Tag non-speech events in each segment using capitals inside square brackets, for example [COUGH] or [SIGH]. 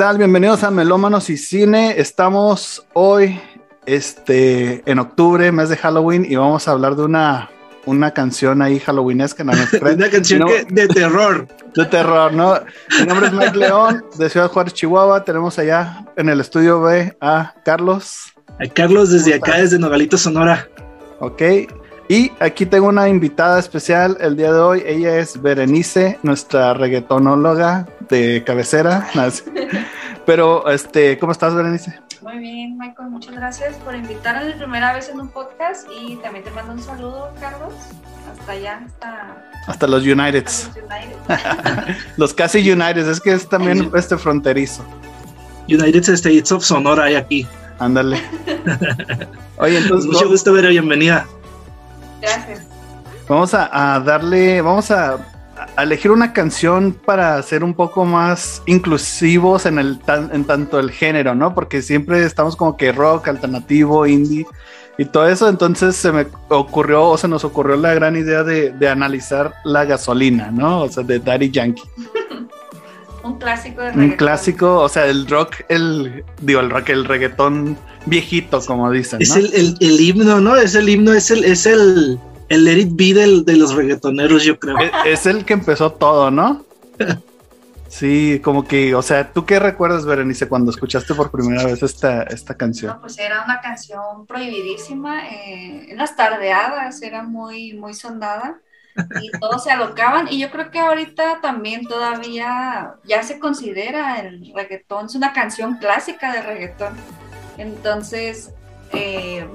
¿Qué tal? Bienvenidos a Melómanos y Cine. Estamos hoy este, en octubre, mes de Halloween, y vamos a hablar de una, una canción ahí halloweenesca. ¿no? [LAUGHS] una canción que, de terror. [LAUGHS] De terror, ¿no? Mi nombre es Mike León, de Ciudad Juárez, Chihuahua. Tenemos allá en el estudio B a Carlos. A Carlos desde acá, desde Nogalito, Sonora. Ok. Y aquí tengo una invitada especial el día de hoy. Ella es Berenice, nuestra reggaetonóloga de cabecera. [LAUGHS] Pero, este, ¿cómo estás, Berenice? Muy bien, Michael, muchas gracias por invitarme la primera vez en un podcast y también te mando un saludo, Carlos, hasta allá, hasta... Hasta los Uniteds. los, United. [LAUGHS] los casi Uniteds, es que es también este fronterizo. United States of Sonora hay aquí. Ándale. [LAUGHS] Oye, entonces... Mucho gusto ver, bienvenida. Gracias. Vamos a, darle, vamos a, elegir una canción para ser un poco más inclusivos en, el, en tanto el género, ¿no? Porque siempre estamos como que rock, alternativo, indie y todo eso. Entonces se me ocurrió o se nos ocurrió la gran idea de, analizar la gasolina, ¿no? O sea, de Daddy Yankee. [LAUGHS] un clásico de reggaetón. Un clásico, o sea, el rock, el, digo, el rock, el reggaetón viejito, como dicen. Es el, himno, ¿no? Es el himno, es el, es el, el Let It Be de los reggaetoneros, yo creo. Es, el que empezó todo, ¿no? [LAUGHS] Sí, como que, o sea, ¿tú qué recuerdas, Berenice, cuando escuchaste por primera vez esta, esta canción? No, pues era una canción prohibidísima, eh, en las tardeadas era muy, muy sondada y todos se alocaban y yo creo que ahorita también todavía ya se considera el reggaetón, es una canción clásica de reggaetón. Entonces, eh,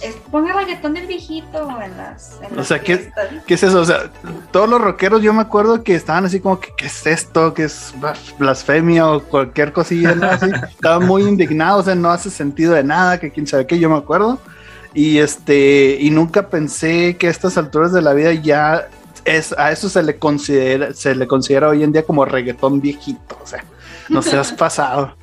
es, ponga reggaetón del viejito en las. o sea, ¿qué, es eso? O sea, todos los rockeros, yo me acuerdo que estaban así como que, ¿qué es esto? ¿Qué es blasfemia o cualquier cosilla? [LAUGHS] estaban muy indignados, o no hace sentido de nada, que quién sabe qué, yo me acuerdo. Y este, y nunca pensé que a estas alturas de la vida ya es, a eso se le considera, se le considera hoy en día como reggaetón viejito. O sea, no se has [LAUGHS] pasado.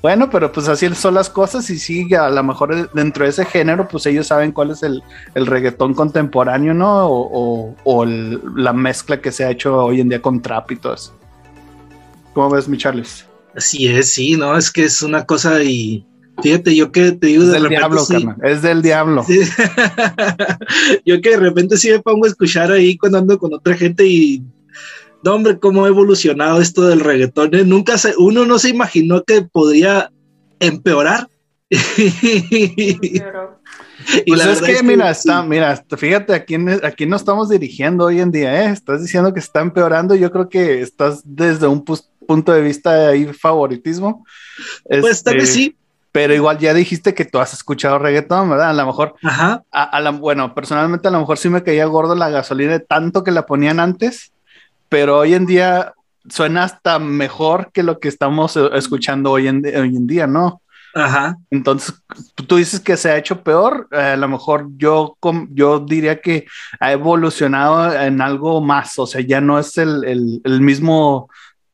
Bueno, pero pues así son las cosas y sí, a lo mejor dentro de ese género, pues ellos saben cuál es el, reggaetón contemporáneo, ¿no? O, la mezcla que se ha hecho hoy en día con trap y todo eso. ¿Cómo ves, mi Charles? Así es, sí, ¿no? Es que es una cosa y fíjate, yo que te digo es del diablo, es del diablo. [LAUGHS] yo que de repente sí me pongo a escuchar ahí cuando ando con otra gente y no, hombre, cómo ha evolucionado esto del reggaetón. ¿eh? Nunca se, uno no se imaginó que podría empeorar. [LAUGHS] y pues es que, mira, está, mira, fíjate a quién, aquí nos estamos dirigiendo hoy en día, ¿eh? Estás diciendo que está empeorando, yo creo que estás desde un punto de vista de ahí favoritismo. Pues tal vez este, sí. Pero igual ya dijiste que tú has escuchado reggaetón, ¿verdad? A lo mejor, Ajá. A, la, bueno, personalmente a lo mejor sí me caía gordo la gasolina de tanto que la ponían antes pero hoy en día suena hasta mejor que lo que estamos eh, escuchando hoy en, hoy en día, ¿no? Ajá. Entonces, tú dices que se ha hecho peor, eh, a lo mejor yo, yo diría que ha evolucionado en algo más, o sea, ya no es el, el mismo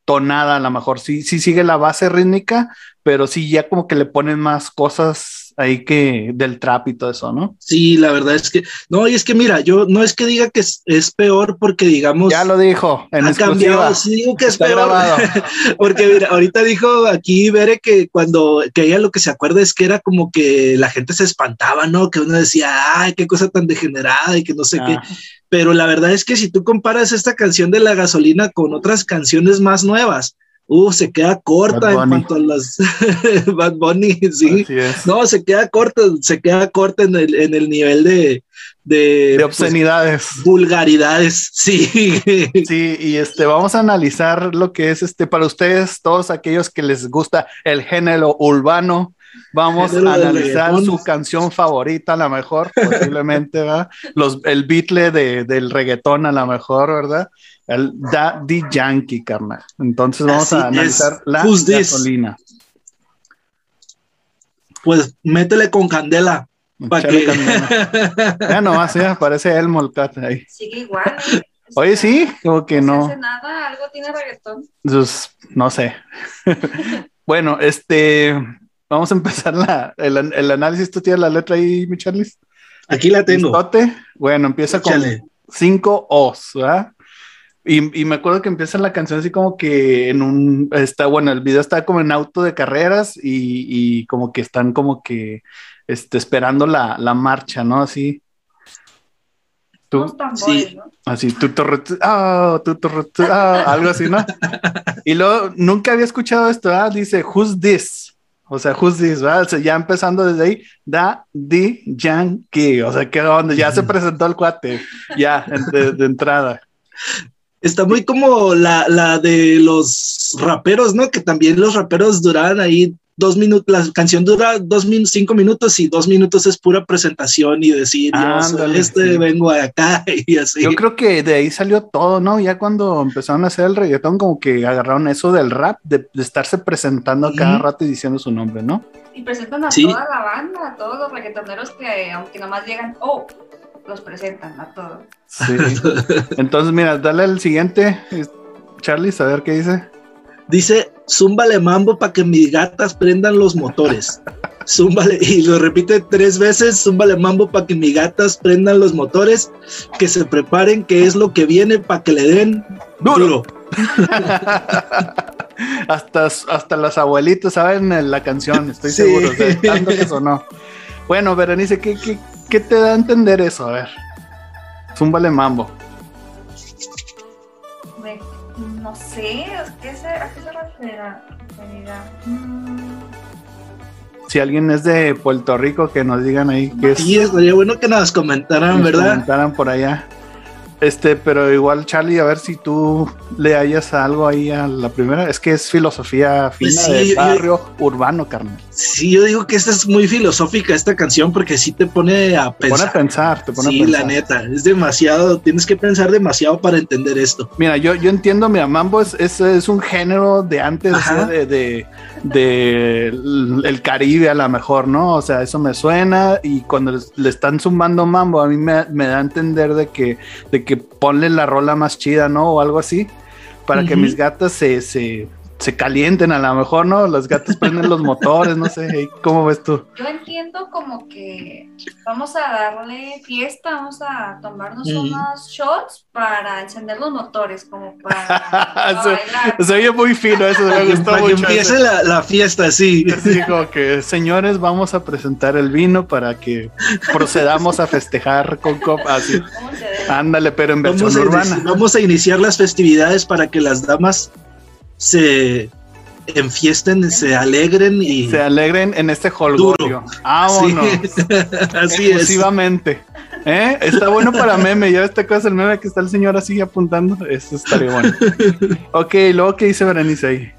tonada, a lo mejor sí, sí sigue la base rítmica, pero sí ya como que le ponen más cosas ahí que del trap y todo eso, ¿no? Sí, la verdad es que, no, y es que mira, yo no es que diga que es, peor porque digamos... Ya lo dijo, en ha cambiado, sí digo que es peor, [LAUGHS] porque mira, ahorita dijo aquí Bere que cuando, que ella lo que se acuerda es que era como que la gente se espantaba, ¿no? Que uno decía, ay, qué cosa tan degenerada y que no sé qué. Ah. Pero la verdad es que si tú comparas esta canción de la gasolina con otras canciones más nuevas, Uh, se queda corta en cuanto a las [LAUGHS] Bad Bunny, sí. No, se queda corta, se queda corta en el, en el nivel de, de, pues, obscenidades. vulgaridades, [LAUGHS] sí. Sí, y este, vamos a analizar lo que es este para ustedes, todos aquellos que les gusta el género urbano. Vamos a analizar su canción favorita, a lo mejor, posiblemente, ¿verdad? Los, el beatle de, del reggaetón, a lo mejor, ¿verdad? El Daddy Yankee, carnal. Entonces vamos a analizar la gasolina. Pues métele con candela. Para que... Candela. [LAUGHS] ya nomás, ya parece el Molcat ahí. Sigue igual. Oye, sí, como que no. No hace nada, algo tiene reggaetón. Pues, no sé. [LAUGHS] bueno, este, vamos a empezar la, el, análisis. ¿Tú tienes la letra ahí, mi Aquí la tengo. Bueno, empieza con cinco O's, ¿verdad? Y, y, me acuerdo que empieza la canción así como que en un, está, bueno, el video está como en auto de carreras y, y como que están como que este, esperando la, la marcha, ¿no? Así. Tú, sí. Así, tú, ah, tú, ah, algo así, ¿no? [LAUGHS] y luego, nunca había escuchado esto, ¿ah? Dice, who's this? O sea, who's this, ¿verdad? O sea, ya empezando desde ahí, da di yankee, o sea, que donde ya se [LAUGHS] presentó el cuate, ya, de, de entrada. Está muy como la, la, de los raperos, ¿no? Que también los raperos duraban ahí dos minutos, la canción dura dos minutos, cinco minutos y dos minutos es pura presentación y decir, yo este, vengo de acá [LAUGHS] y así. Yo creo que de ahí salió todo, ¿no? Ya cuando empezaron a hacer el reggaetón, como que agarraron eso del rap, de, estarse presentando cada rato y diciendo su nombre, ¿no? Y presentan a toda la banda, a todos los reggaetoneros que, aunque nomás llegan, oh, los presentan a todos. Sí. Entonces, mira, dale al siguiente, Charlie, a ver qué dice. Dice, zúmbale mambo para que mis gatas prendan los motores. Zúmbale, y lo repite tres veces, zúmbale mambo para que mis gatas prendan los motores, que se preparen, que es lo que viene para que le den duro. [LAUGHS] hasta, hasta las abuelitas saben la canción, estoy seguro, tanto que sonó. Bueno, Berenice, ¿qué, qué, ¿Qué te da a entender eso? A ver. Zúmbale mambo. No sé, ¿qué se, ¿a qué se refiere? Mm. Si alguien es de Puerto Rico, que nos digan ahí qué es. Sí, estaría bueno que nos comentaran, ¿verdad? Comentaran por allá. Este, pero igual, Charlie, a ver si tú le hayas algo ahí a la primera. Es que es filosofía fina pues de barrio urbano, carnal. Sí, yo digo que esta es muy filosófica esta canción porque sí te pone a pensar. Te pone a pensar, te pone sí, a pensar. la neta, es demasiado, tienes que pensar demasiado para entender esto. Mira, yo, yo entiendo, mira, Mambo es, es, un género de antes de, de, de, el Caribe a lo mejor, ¿no? O sea, eso me suena y cuando le están sumando Mambo, a mí me, me da a entender de que, de que ponle la rola más chida, ¿no? O algo así, para que mis gatas se, se, se calienten a lo mejor, ¿no? Los gatos prenden los motores, no sé, ¿cómo ves tú? Yo entiendo como que vamos a darle fiesta, vamos a tomarnos unos shots para encender los motores, como para, [LAUGHS] Se oye muy fino eso, me gustó para mucho. Que empiece la, la, fiesta, sí. Sí, como que, señores, vamos a presentar el vino para que procedamos a festejar con copas. Ándale, pero en versión vamos urbana. vamos a iniciar las festividades para que las damas se enfiesten, se alegren y se alegren en este holgorio. Vámonos. [LAUGHS] así Exclusivamente. ¿Eh? Está bueno para meme. Ya esta cosa el meme que está el señor así apuntando. Eso estaría bueno. [LAUGHS] ok, luego qué dice Berenice ahí.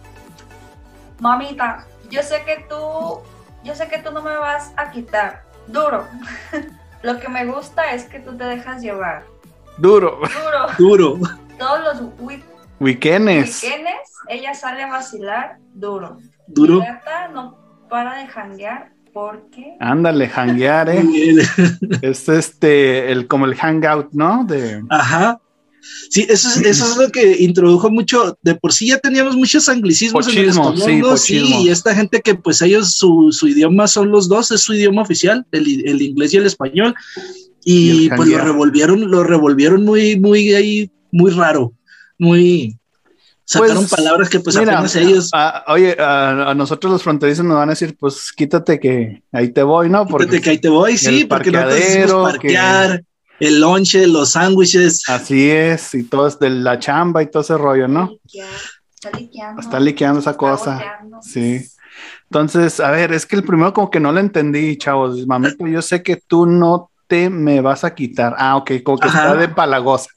Mamita, yo sé que tú, yo sé que tú no me vas a quitar. Duro. [LAUGHS] Lo que me gusta es que tú te dejas llevar. Duro. Duro. Duro. Todos los Weekendes, ella sale a vacilar duro. Duro. No para de janguear porque. Ándale, janguear, eh. [LAUGHS] es este, el, como el hangout, ¿no? De... Ajá. Sí, eso es, eso es lo que introdujo mucho. De por sí ya teníamos muchos anglicismos en el español, sí, y esta gente que, pues, ellos su, su, idioma son los dos, es su idioma oficial, el, el inglés y el español. Y, pues lo revolvieron, lo revolvieron muy, muy ahí, muy raro muy sacaron pues, palabras que pues apenas ellos. oye, a, nosotros los fronterizos nos van a decir, pues quítate que ahí te voy, ¿no? Porque quítate que ahí te voy, sí, porque no te parquear, el lonche, los sándwiches. Así es, y todo es de la chamba y todo ese rollo, ¿no? Está liqueando. Está liqueando esa cosa. Sí. Entonces, a ver, es que el primero como que no lo entendí, chavos. Mamito, yo sé que tú no te me vas a quitar. Ah, ok, como que está de palagosa.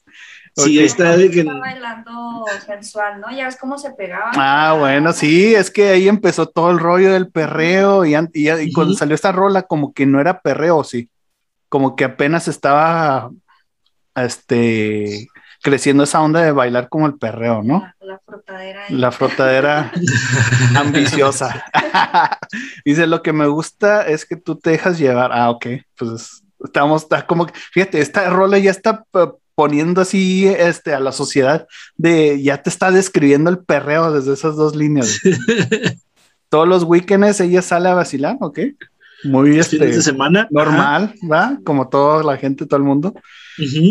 Sí, está de que... bailando sensual, ¿no? Ya ves cómo se pegaba. Ah, bueno, sí, es que ahí empezó todo el rollo del perreo y, y, cuando salió esta rola como que no era perreo, sí. Como que apenas estaba este creciendo esa onda de bailar como el perreo, ¿no? La, frotadera. La frotadera [LAUGHS] ambiciosa. [LAUGHS] Dice, lo que me gusta es que tú te dejas llevar. Ah, ok, pues estamos, está como, fíjate, esta rola ya está poniendo así este, a la sociedad de ya te está describiendo el perreo desde esas dos líneas. [LAUGHS] Todos los weekends ella sale a vacilar, ¿ok? muy este, de semana. normal, ¿va? Como toda la gente, todo el mundo.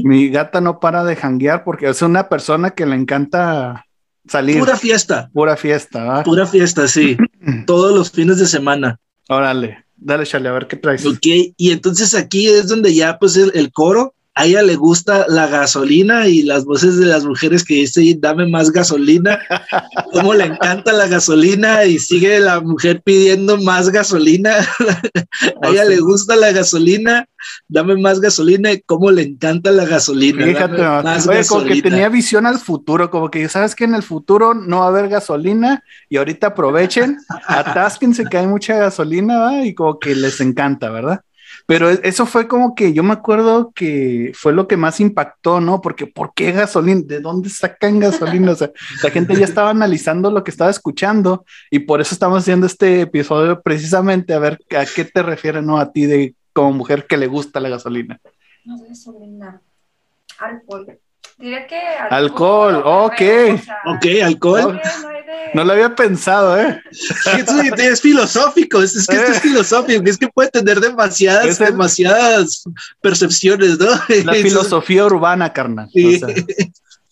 Mi gata no para de janguear porque es una persona que le encanta salir. Pura fiesta. Pura fiesta, ¿va? Pura fiesta, sí. [CLEARS THROAT] Todos los fines de semana. Órale, dale, Charlie, a ver qué traes. Ok, y entonces aquí es donde ya pues el coro a ella le gusta la gasolina y las voces de las mujeres que dicen, dame más gasolina, [LAUGHS] cómo le encanta la gasolina y sigue la mujer pidiendo más gasolina, [LAUGHS] a ella le gusta la gasolina, dame más gasolina y cómo le encanta la gasolina. Fíjate, más como que tenía visión al futuro, como que sabes que en el futuro no va a haber gasolina y ahorita aprovechen, [LAUGHS] atásquense que hay mucha gasolina y como que les encanta, ¿verdad? Pero e, eso fue como que yo me acuerdo que fue lo que más impactó, ¿no? Porque ¿por qué gasolina? ¿De dónde sacan gasolina? O sea, la [LAUGHS] gente ya estaba analizando lo que estaba escuchando y por eso estamos haciendo este episodio precisamente a ver a qué te refieres, ¿no? A ti de como mujer que le gusta la gasolina. No sé, gasolina. Alcohol. Diré que alcohol. ok. ok, alcohol. No, lo había pensado, ¿eh? es, filosófico, es, que esto es eh. filosófico, es que puede tener demasiadas, demasiadas percepciones, ¿no? La [LAUGHS] filosofía urbana, carnal.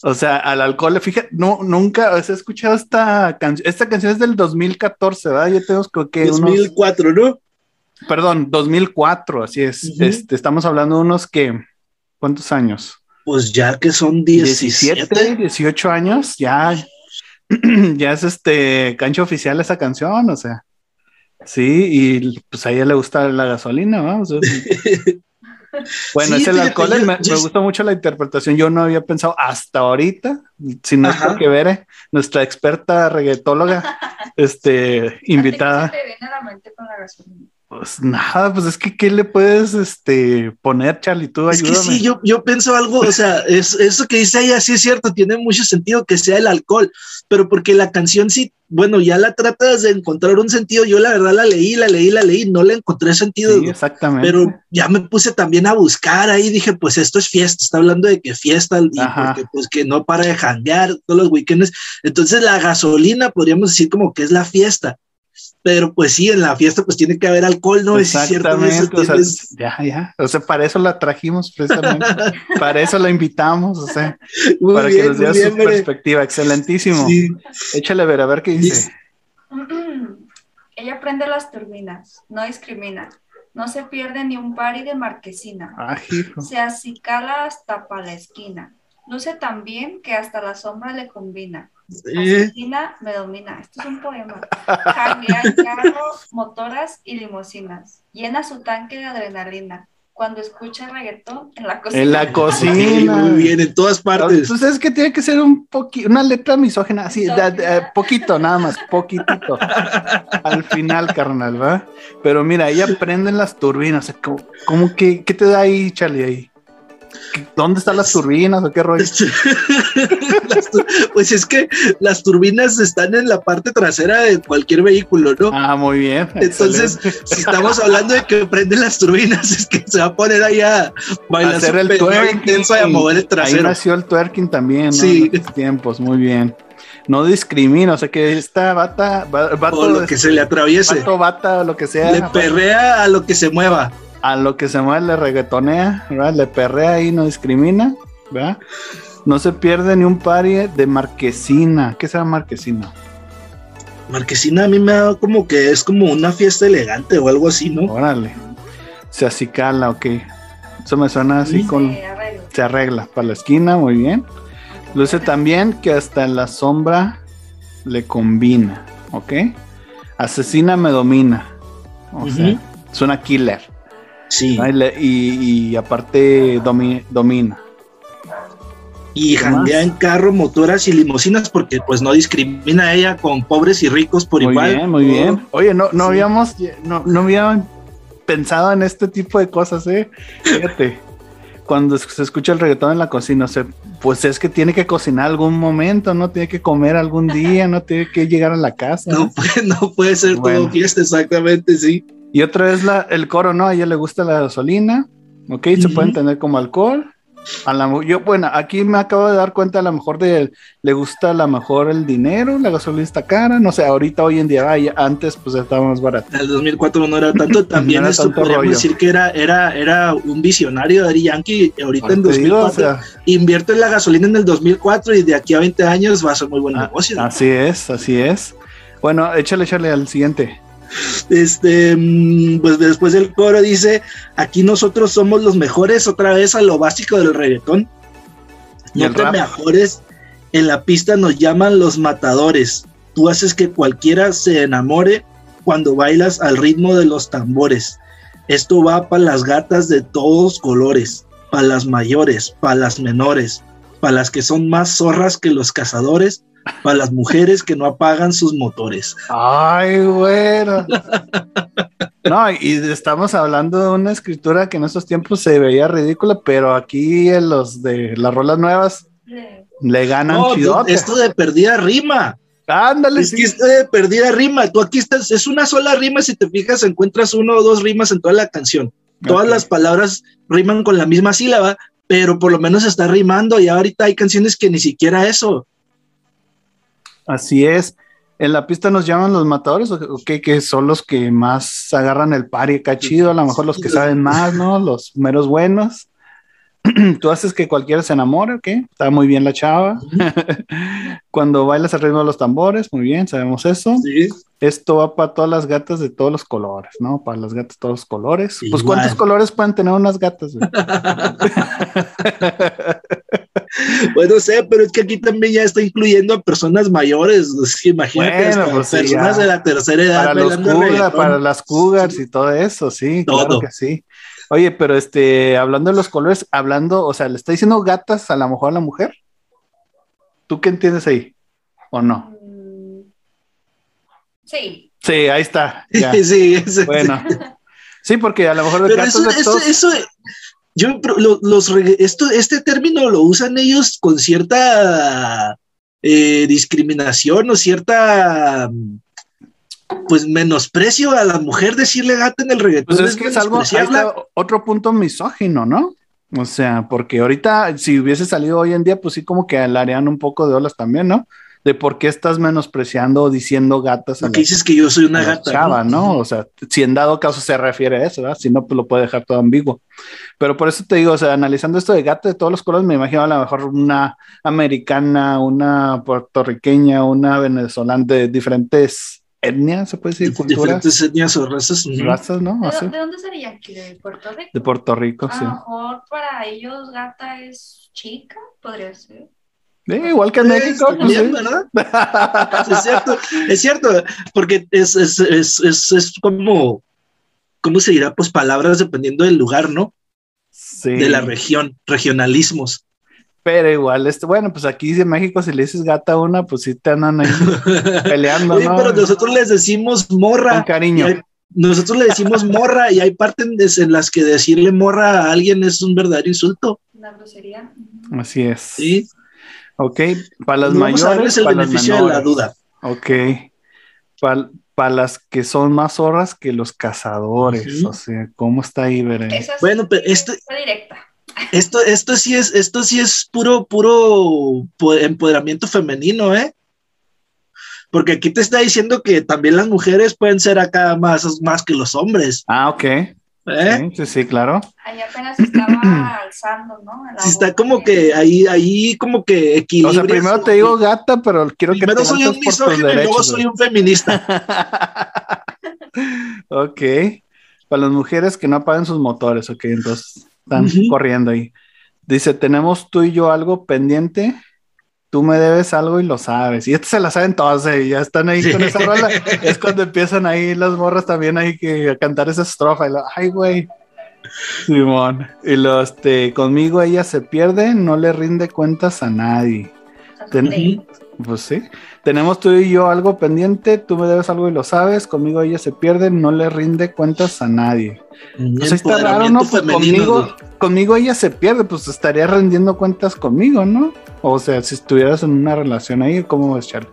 O, sea, al alcohol, fíjate, no, nunca has escuchado esta canción. Esta canción es del 2014, ¿verdad? Ya tenemos que 2004, ¿no? Perdón, 2004, así es. este, estamos hablando de unos que, ¿cuántos años? Pues ya que son 17, 18 años, ya, [CLEARS THROAT] ya es este cancha oficial esa canción, o sea. Sí, y pues a ella le gusta la gasolina, vamos. [LAUGHS] bueno, es el alcohol, me, gustó mucho la interpretación. Yo no había pensado hasta ahorita, si no es porque Vere, nuestra experta reggaetóloga, [LAUGHS] este, invitada. ¿Qué te viene a la mente con la gasolina? Pues nada, pues es que ¿qué le puedes este, poner, Charlie? Tú ayúdame. Es que sí, yo, yo pienso algo, o sea, es, eso que dice ella sí es cierto, tiene mucho sentido que sea el alcohol, pero porque la canción sí, bueno, ya la tratas de encontrar un sentido, yo la verdad la leí, la leí, la leí, no le encontré sentido. Sí, exactamente. Pero ya me puse también a buscar ahí, dije, pues esto es fiesta, está hablando de que fiesta, y porque, pues que no para de janguear todos los weekends, entonces la gasolina podríamos decir como que es la fiesta pero pues sí, en la fiesta pues tiene que haber alcohol, ¿no? Exactamente, o sea, ya, ya, o sea, para eso la trajimos precisamente, [LAUGHS] para eso la invitamos, o sea, para que nos dé su perspectiva, excelentísimo. Échale a ver, a ver qué dice. [CLEARS THROAT] Ella prende las turbinas, no discrimina, no se pierde ni un pari de marquesina, ah, se acicala hasta para la esquina, luce tan bien que hasta la sombra le combina Asesina me domina. Esto es un poema. Janguea en carros, motoras y limusinas. Llena su tanque de adrenalina. Cuando escucha reggaetón en la cocina. En la cocina. Muy bien, en todas partes. Entonces es que tiene que ser un poquito, una letra misógena, así, poquito, nada más, poquitito. Al final, carnal, ¿va? Pero mira, ella prende las turbinas. ¿Cómo, que, qué te da ahí, Charlie, ahí? ¿Dónde están las turbinas o qué rollo? [LAUGHS] pues es que las turbinas están en la parte trasera de cualquier vehículo, ¿no? Ah, muy bien. Entonces, si estamos hablando de que prenden las turbinas, es que se va a poner ahí a bailar hacer el twerking intenso y a mover el trasero. Ahí nació el twerking también, ¿no? Sí. En tiempos, muy bien no discrimina, o sea que esta bata, o lo que se le atraviese, bata o lo que sea, le perrea a lo que se mueva a lo que se mueve le reggaetonea, ¿verdad? Le perrea y no discrimina, ¿verdad? No se pierde ni un pari de marquesina. ¿Qué será marquesina? Marquesina a mí me da como que es como una fiesta elegante o algo así, ¿no? Órale. Se acicala, ok. Eso me suena así con... Se arregla. para la esquina, muy bien. Luce también que hasta en la sombra le combina, ¿ok? Asesina me domina. O sea, es una killer. Sí. Y, aparte domina. Y jandea en carro, motoras y limusinas porque pues no discrimina ella con pobres y ricos por igual. Muy bien, muy bien. Oye, no, no habíamos, no, no habíamos pensado en este tipo de cosas, eh. Fíjate. cuando se escucha el reggaetón en la cocina, pues es que tiene que cocinar algún momento, no tiene que comer algún día, no tiene que llegar a la casa. No, puede, no puede ser todo fiesta, exactamente, sí. Y otra vez la, el coro, ¿no? A ella le gusta la gasolina, ¿ok? Se puede entender como alcohol, A la, yo, bueno, aquí me acabo de dar cuenta, a lo mejor de, le gusta a lo mejor el dinero, la gasolina está cara, no sé, ahorita hoy en día, antes pues estaba más barato. En el 2004 no era tanto, [LAUGHS] también esto podríamos decir que era, era, era un visionario de Ari Yankee, ahorita en 2004, invierte en la gasolina en el 2004 y de aquí a 20 años va a ser muy buen ah, negocio. Así es, así es. Bueno, échale, échale al siguiente. Este, mm, pues después del coro dice, aquí nosotros somos los mejores, otra vez a lo básico del reggaetón. No te mejores, en la pista nos llaman los matadores. Tú haces que cualquiera se enamore cuando bailas al ritmo de los tambores. Esto va para las gatas de todos colores, para las mayores, para las menores, para las que son más zorras que los cazadores, para las mujeres que no apagan sus motores. Ay, bueno. No, y estamos hablando de una escritura que en esos tiempos se veía ridícula, pero aquí en los de las rolas nuevas le ganan no, Esto de perdida rima. Ándale. Es que esto de perdida rima. Tú aquí estás, es una sola rima. Si te fijas, encuentras uno o dos rimas en toda la canción. Todas las palabras riman con la misma sílaba, pero por lo menos está rimando. Y ahorita hay canciones que ni siquiera eso. Así es. En la pista nos llaman los matadores, o que son los que más agarran el par y chido, a lo mejor los que saben más, ¿no? Los meros buenos. [CLEARS THROAT] Tú haces que cualquiera se enamore, ¿ok? Está muy bien la chava. [LAUGHS] Cuando bailas al ritmo de los tambores, muy bien, sabemos eso. Sí. Esto va para todas las gatas de todos los colores, ¿no? Para las gatas de todos los colores. Pues, ¿cuántos colores pueden tener unas gatas? bueno, [LAUGHS] sé, pero es que aquí también ya está incluyendo a personas mayores. imagínate, pues personas de la tercera edad. Para, los para las cougars y todo eso, sí, claro que sí. Oye, pero este, hablando de los colores, hablando, o sea, ¿le está diciendo gatas a lo mejor a la mujer? ¿Tú qué entiendes ahí? ¿O no? Sí. Sí, ahí está. [LAUGHS] sí, bueno. Sí, porque a lo mejor Pero eso, eso, yo los, esto, este término lo usan ellos con cierta eh, discriminación o cierta pues menosprecio a la mujer decirle gata en el reggaetón. Pues es, que es algo, otro punto misógino, ¿no? O sea, porque ahorita, si hubiese salido hoy en día, pues sí, como que harían un poco de olas también, ¿no? De por qué estás menospreciando o diciendo gatas. Porque dices que yo soy una gata. Chava, ¿no? O sea, si en dado caso se refiere a eso, ¿verdad? Si no, pues lo puede dejar todo ambiguo. Pero por eso te digo, o sea, analizando esto de gata de todos los colores, me imagino a lo mejor una americana, una puertorriqueña, una venezolana de diferentes etnias, se puede decir, culturas. Diferentes etnias o razas. Razas, ¿no? ¿De, dónde sería aquí? ¿De Puerto Rico? De Puerto Rico, sí. A lo mejor para ellos gata es chica, podría ser igual que en México. Pues, ¿verdad? [LAUGHS] es cierto, es cierto, porque es, es, es, es, como, ¿cómo se dirá? Pues palabras dependiendo del lugar, ¿no? Sí. De la región, regionalismos. Pero igual, este, bueno, pues aquí en México si le dices gata a una, pues sí te andan ahí [LAUGHS] peleando. Oye, pero nosotros les decimos morra. Con cariño. nosotros le decimos morra y hay partes en las que decirle morra a alguien es un verdadero insulto. Una grosería. Así es. Sí. Ok, para las mayores. el beneficio de la duda. Ok. Para las que son más zorras que los cazadores. O sea, ¿cómo está ahí, Veré? bueno, pero esto. Directa. Esto, esto sí es, esto sí es puro, puro empoderamiento femenino, ¿eh? Porque aquí te está diciendo que también las mujeres pueden ser acá más, más que los hombres. Ah, ok. ¿Eh? Sí, sí, claro. Ahí apenas estaba [CLEARS THROAT] alzando, ¿no? Sí, está como que ahí, ahí como que equilibrio. O sea, primero te digo gata, pero quiero que te soy un misógino y luego soy un feminista. [LAUGHS] ok. Para las mujeres que no apaguen sus motores, ok, entonces están corriendo ahí. Dice, tenemos tú y yo algo pendiente tú me debes algo y lo sabes. Y esto se la saben todas, eh, ya están ahí con esa rola. es cuando empiezan ahí las morras también ahí que a cantar esa estrofa. Y lo, ay, güey. Simón. Y lo, este, conmigo ella se pierde, no le rinde cuentas a nadie. Pues sí. Tenemos tú y yo algo pendiente, tú me debes algo y lo sabes, conmigo ella se pierde, no le rinde cuentas a nadie. Pues está raro, ¿no? Pues conmigo, conmigo ella se pierde, pues estaría rendiendo cuentas conmigo, ¿no? O sea, si estuvieras en una relación ahí, ¿cómo ves, Charlie?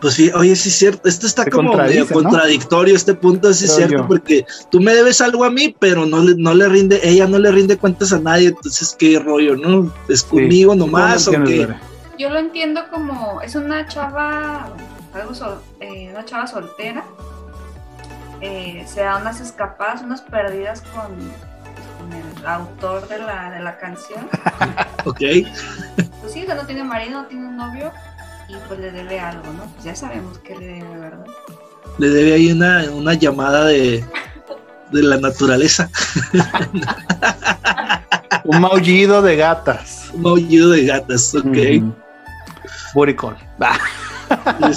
Pues sí, oye, sí es cierto, esto está como medio contradictorio, este punto, sí es cierto, porque tú me debes algo a mí, pero no le, no le rinde, ella no le rinde cuentas a nadie, entonces qué rollo, ¿no? ¿Es conmigo nomás o qué? Yo lo entiendo como, es una chava, algo eh, una chava soltera, eh, se da unas escapadas, unas perdidas con, el autor de la, de la canción. [LAUGHS] ok. Pues sí, no tiene marido, no tiene un novio, y pues le debe algo, ¿no? Pues ya sabemos que le debe, ¿verdad? Le debe ahí una, una llamada de, de la naturaleza. [LAUGHS] Un maullido de gatas. Un maullido de gatas, ok. Mm. Buricol.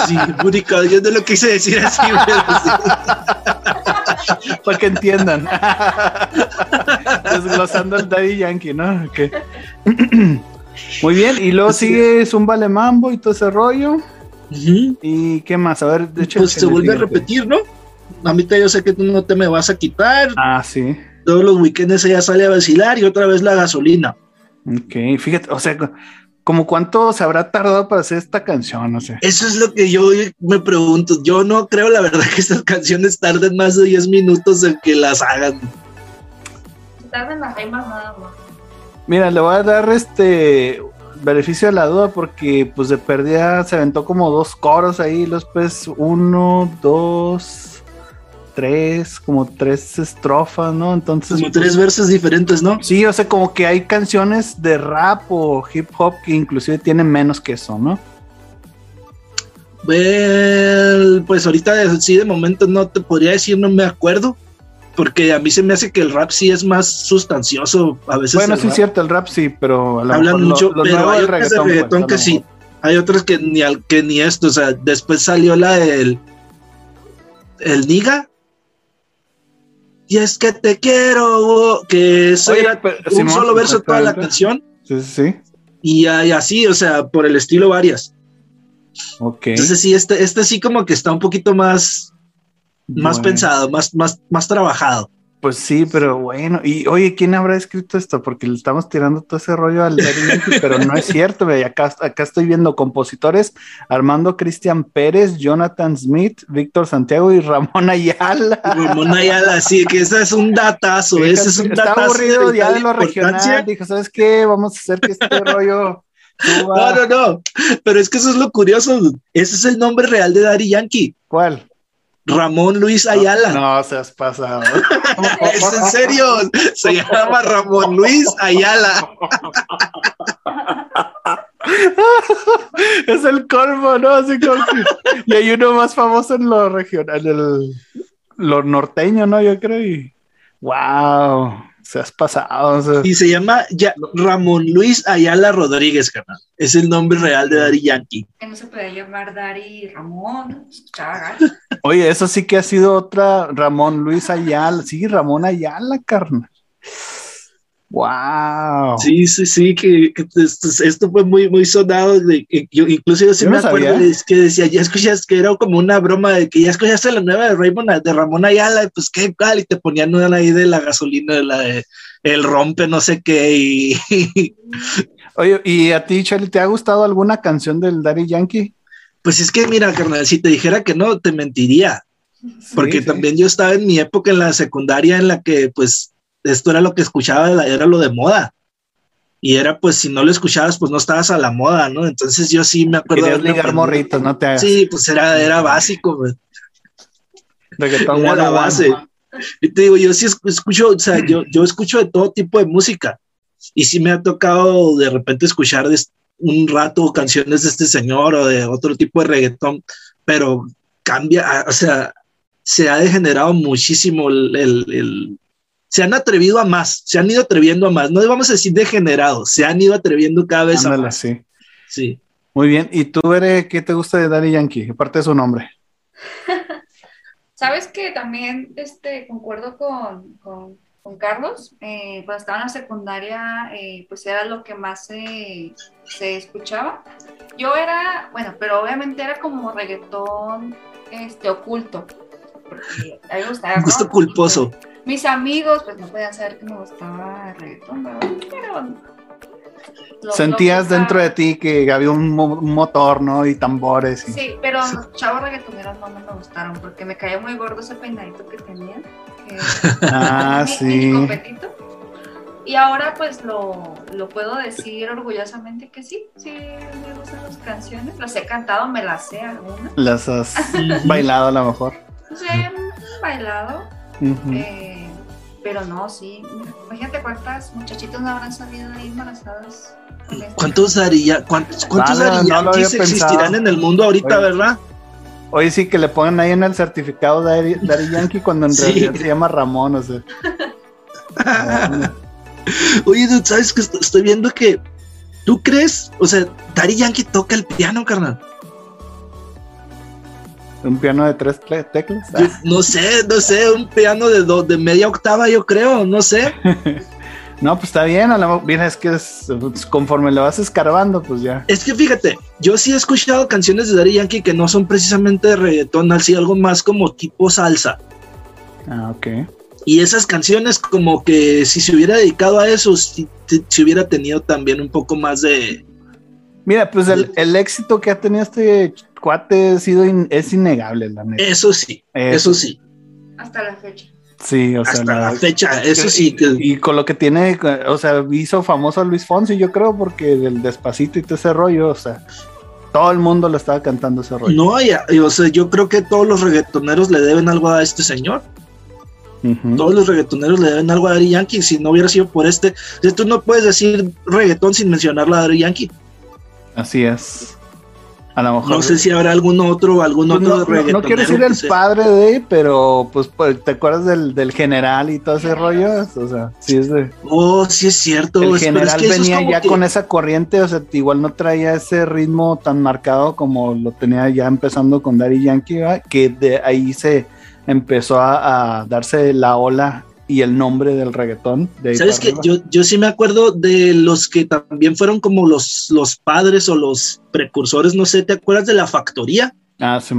Sí, buricol, yo no lo quise decir así, Para que entiendan. Desglosando el Daddy Yankee, ¿no? Okay. Muy bien, y luego sigue Zumba Le Mambo y todo ese rollo. ¿Y qué más? A ver, de hecho. Pues se vuelve a repetir, ¿no? A mí yo sé que tú no te me vas a quitar. Ah, sí. Todos los weekends ella sale a vacilar y otra vez la gasolina. Ok, fíjate, o sea, como cuánto se habrá tardado para hacer esta canción, no sé. Eso es lo que yo me pregunto. Yo no creo, la verdad, [LAUGHS] que estas canciones tarden más de 10 minutos en que las hagan. Tarden las rimas nada más. Mira, le voy a dar este beneficio de la duda porque pues de perdida se aventó como dos coros ahí, los pues uno, dos, tres, como tres estrofas, ¿no? Entonces... Como tres versos diferentes, ¿no? Sí, o sea, como que hay canciones de rap o hip hop que inclusive tienen menos que eso, ¿no? pues ahorita sí de momento no te podría decir, no me acuerdo, porque a mí se me hace que el rap sí es más sustancioso a veces. Bueno, sí es cierto, el rap sí, pero hablan mucho, pero hay otras de reggaetón pues, que sí, hay otras que ni al, que ni esto, o sea, después salió la del el Niga. Y es que te quiero, que un solo verso toda la canción. Sí, sí. Y, y así, o sea, por el estilo varias. Ok. Entonces sí, este, este sí como que está un poquito más más pensado, más, más, más trabajado. Pues sí, pero bueno. Y oye, ¿quién habrá escrito esto? Porque le estamos tirando todo ese rollo al pero no es cierto. Acá, acá estoy viendo compositores: Armando Cristian Pérez, Jonathan Smith, Víctor Santiago y Ramón Ayala. Ramón Ayala, sí, que ese es un datazo. ese es un está aburrido ya de lo regional. Dijo, ¿sabes qué? Vamos a hacer que este rollo. No, no, no. Pero es que eso es lo curioso. Ese es el nombre real de Daddy Yankee. ¿Cuál? Ramón Luis Ayala. No, se has pasado. [LAUGHS] ¿Es en serio? Se llama Ramón Luis Ayala. [LAUGHS] es el colmo, ¿no? Así como Y hay uno más famoso en lo regional, en el, lo norteño, ¿no? Yo creo. Y... ¡Wow! Se has pasado. Y se llama ya, Ramón Luis Ayala Rodríguez, canal. Es el nombre real de Dari Yankee. Que no se puede llamar Dari Ramón. Oye, eso sí que ha sido otra Ramón Luis Ayala. Sí, Ramón Ayala, carnal. Wow. Sí, sí, sí, que, esto, fue muy, muy sonado. De, yo, incluso yo sí me acuerdo que decía, ya escuchas que era como una broma de que ya escuchaste la nueva de Raymond, de Ramón Ayala, pues qué tal, y te ponían una ahí de la gasolina, de la de el rompe, no sé qué. Y... [LAUGHS] Oye, ¿y a ti, Charlie, te ha gustado alguna canción del Daddy Yankee? Pues es que, mira, carnal, si te dijera que no, te mentiría. Porque también yo estaba en mi época en la secundaria en la que, pues, esto era lo que escuchaba, era lo de moda. Y era pues si no lo escuchabas, pues no estabas a la moda, ¿no? Entonces yo sí me acuerdo. de ligar morritos, no te hagas. Sí, pues era, era básico, güey. Era la base. Y te digo, yo sí escucho, o sea, yo, yo escucho de todo tipo de música. Y sí me ha tocado de repente escuchar un rato canciones de este señor o de otro tipo de reggaetón, pero cambia, o sea, se ha degenerado muchísimo el, se han atrevido a más, se han ido atreviendo a más. No vamos a decir degenerados, se han ido atreviendo cada vez a más. Sí. sí. Muy bien. ¿Y tú, Bere, qué te gusta de Daddy Yankee, aparte de su nombre? [LAUGHS] Sabes que también este, concuerdo con, con, Carlos. Eh, cuando estaba en la secundaria, eh, pues era lo que más se, se escuchaba. Yo era, bueno, pero obviamente era como reggaetón este, oculto. Porque a mí me gustaba. Gusto culposo mis amigos, pues no podían saber que me gustaba el reggaetón, Pero Sentías dentro de ti que había un, motor, ¿no? Y tambores. Sí, pero los chavos reggaetoneros no me gustaron porque me caía muy gordo ese peinadito que tenía. [LAUGHS] ah, sí. Y ahora pues lo, lo, puedo decir orgullosamente que sí, sí me gustan las canciones, las he cantado, me las sé algunas. Las has bailado a lo mejor. Sí, bailado. Eh, pero no, sí. Imagínate cuántas muchachitas no habrán salido ahí embarazadas. Este ¿Cuántos Daría, cuántos, cuántos existirán en el mundo ahorita, verdad? Hoy sí que le ponen ahí en el certificado Dari, Yankee cuando en realidad se llama Ramón, o sea. [LAUGHS] Oye, ¿sabes que estoy viendo que tú crees? O sea, Dari Yankee toca el piano, carnal. ¿Un piano de tres teclas? no sé, no sé, un piano de, de media octava, yo creo, no sé. [LAUGHS] no, pues está bien, a lo bien es que es, conforme le vas escarbando, pues ya. Es que fíjate, yo sí he escuchado canciones de Daddy Yankee que no son precisamente de reggaetón, así algo más como tipo salsa. Ah, ok. Y esas canciones como que si se hubiera dedicado a eso, si, si hubiera tenido también un poco más de... Mira, pues el, el éxito que ha tenido este cuate sido es innegable, la neta. Eso sí, eso, sí. Hasta la fecha. Sí, o sea, hasta la, fecha, eso sí. Y con lo que tiene, o sea, hizo famoso a Luis Fonsi, yo creo, porque del despacito y todo ese rollo, o sea, todo el mundo le estaba cantando ese rollo. No, ya, o sea, yo creo que todos los reggaetoneros le deben algo a este señor. Todos los reggaetoneros le deben algo a Daddy Yankee. Si no hubiera sido por este, tú no puedes decir reggaetón sin mencionar a Daddy Yankee. Así es. No sé si habrá algún otro, algún pues otro no, no, quiero decir el padre de, pero pues, pues, te acuerdas del, general y todo ese rollo, o sea, sí es de. Oh, sí es cierto. El general venía ya con esa corriente, o sea, igual no traía ese ritmo tan marcado como lo tenía ya empezando con Daddy Yankee, que de ahí se empezó a darse la ola y el nombre del reggaetón. ¿Sabes que yo, yo sí me acuerdo de los que también fueron como los, los padres o los precursores, no sé, ¿te acuerdas de la factoría? Ah, sí,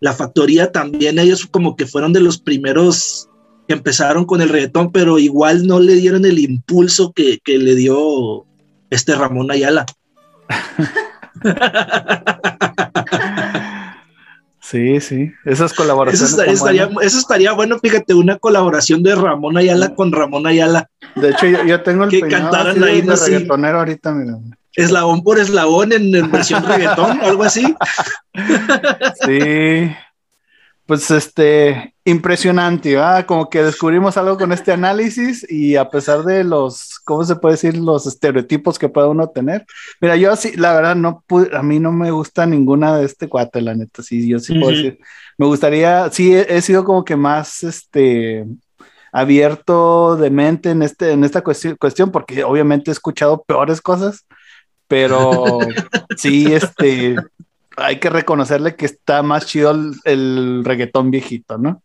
La factoría también, ellos como que fueron de los primeros que empezaron con el reggaetón, pero igual no le dieron el impulso que, que le dio este Ramón Ayala. [LAUGHS] Sí, sí, esas colaboraciones. Eso estaría, bueno, fíjate, una colaboración de Ramón Ayala con Ramón Ayala. De hecho, yo, tengo el que cantaran ahí de reggaetonero ahorita, mira. Eslabón por eslabón en, en versión reggaetón, algo así. [LAUGHS] Sí, pues este, impresionante, ¿verdad? Como que descubrimos algo con este análisis y a pesar de los, ¿cómo se puede decir? Los estereotipos que puede uno tener. Mira, yo sí, la verdad, no pude, a mí no me gusta ninguna de este cuate, la neta, sí, yo sí puedo decir. Me gustaría, sí, he, sido como que más, este, abierto de mente en, este, en esta cuestión, cuestión, porque obviamente he escuchado peores cosas, pero [LAUGHS] sí, este, hay que reconocerle que está más chido el, reggaetón viejito, ¿no?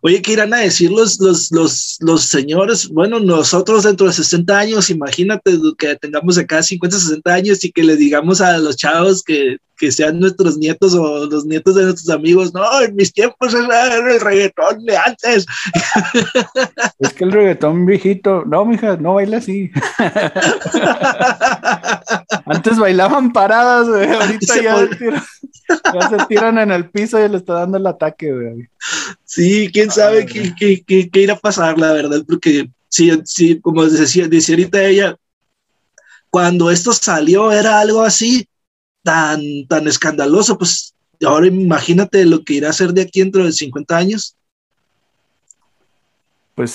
Oye, ¿qué irán a decir los, los, los, señores? Bueno, nosotros dentro de 60 años, imagínate que tengamos acá 50, 60 años y que le digamos a los chavos que, sean nuestros nietos o los nietos de nuestros amigos, no, en mis tiempos era el reggaetón de antes. [LAUGHS] Es que el reggaetón viejito, no, mija, no baila así. [LAUGHS] Antes bailaban paradas, güey. Ahorita ya, se tiran en el piso y le está dando el ataque, güey. Sí, quién sabe qué, qué, qué, irá a pasar, la verdad, porque sí, sí, como decía, decía ahorita ella, cuando esto salió era algo así tan, tan escandaloso, pues ahora imagínate lo que irá a ser de aquí dentro de 50 años. Pues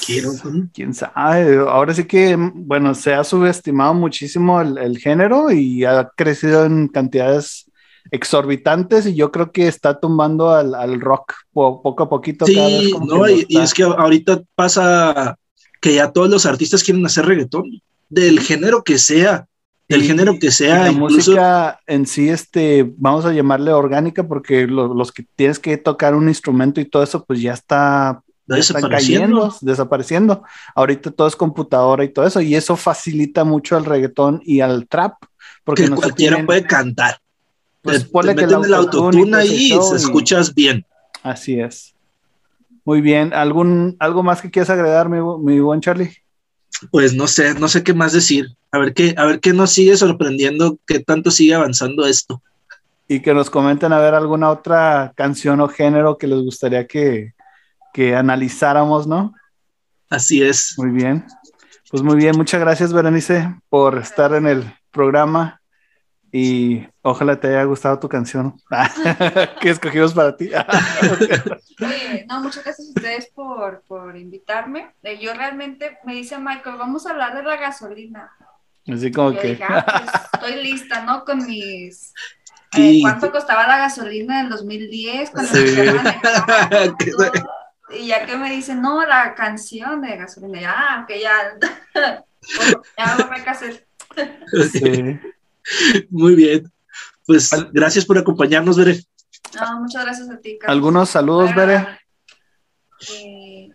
quién sabe. Ahora sí que, bueno, se ha subestimado muchísimo el, género y ha crecido en cantidades exorbitantes y yo creo que está tumbando al, rock poco a poquito. Sí, no, y, es que ahorita pasa que ya todos los artistas quieren hacer reggaetón, del género que sea, del género que sea. La música en sí, este, vamos a llamarle orgánica porque los que tienes que tocar un instrumento y todo eso, pues ya está desapareciendo. desapareciendo. Ahorita todo es computadora y todo eso, y eso facilita mucho al reggaetón y al trap. Porque que cualquiera puede cantar. Pues te, que el autotune ahí y se escuchas bien. Así es. Muy bien. ¿Algún, ¿Algo más que quieras agregar, mi, mi buen Charlie? pues no sé, no sé qué más decir. A ver qué, a ver qué nos sigue sorprendiendo, qué tanto sigue avanzando esto. Y que nos comenten a ver alguna otra canción o género que les gustaría que, que analizáramos, ¿no? Así es. Muy bien. Pues muy bien, muchas gracias, Berenice, por estar en el programa y ojalá te haya gustado tu canción [LAUGHS] que escogimos para ti. [LAUGHS] [LAUGHS] no, muchas gracias a ustedes por, por invitarme. Eh, yo realmente me dice Michael, vamos a hablar de la gasolina. Así como que. Ah, pues, estoy lista, ¿no? Con mis. Eh, ¿Cuánto costaba la gasolina en el 2010? Cuando sí. y ya que me dicen, no, la canción de gasolina, ya, ah, que ya. ya lo hacer. Sí. [LAUGHS] Muy bien. Pues gracias por acompañarnos, Bere. No, muchas gracias a ti, Carlos. ¿Algunos saludos, Bere? Eh,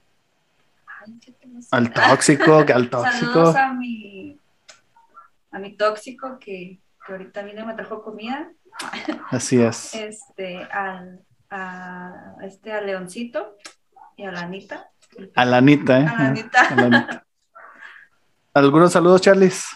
al tóxico, que al [LAUGHS] tóxico. Saludos a mi, a mi tóxico que, que ahorita vino y me trajo comida. Así es. [LAUGHS] Este, al, a, este, a Leoncito y a la Anita. A la Anita, ¿eh? A la Anita. A la Anita. ¿Algunos saludos, Charles?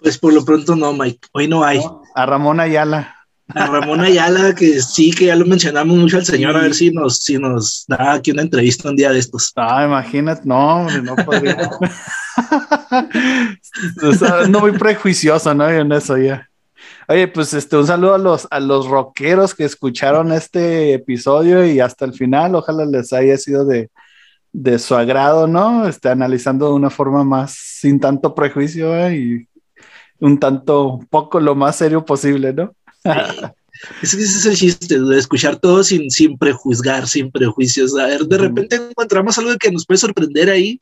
Pues por lo pronto no, Mike. Hoy no hay. a Ramón Ayala. A Ramón Ayala, que sí, que ya lo mencionamos mucho al señor, a ver si nos, si nos da aquí una entrevista un día de estos. Ah, imagínate, no, no podría. [LAUGHS] no muy prejuicioso, ¿no? En eso ya. Oye, pues este, un saludo a los, a los rockeros que escucharon este episodio y hasta el final, ojalá les haya sido de, de su agrado, ¿no? Este, analizando de una forma más sin tanto prejuicio ¿eh? y un tanto, poco lo más serio posible, ¿no? ese es el chiste, de escuchar todo sin, sin prejuzgar, sin prejuicios. A ver, de repente encontramos algo que nos puede sorprender ahí.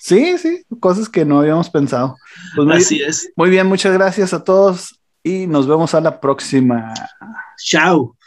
Sí, sí, cosas que no habíamos pensado. Pues Así es. Muy bien, muchas gracias a todos y nos vemos a la próxima. Chao.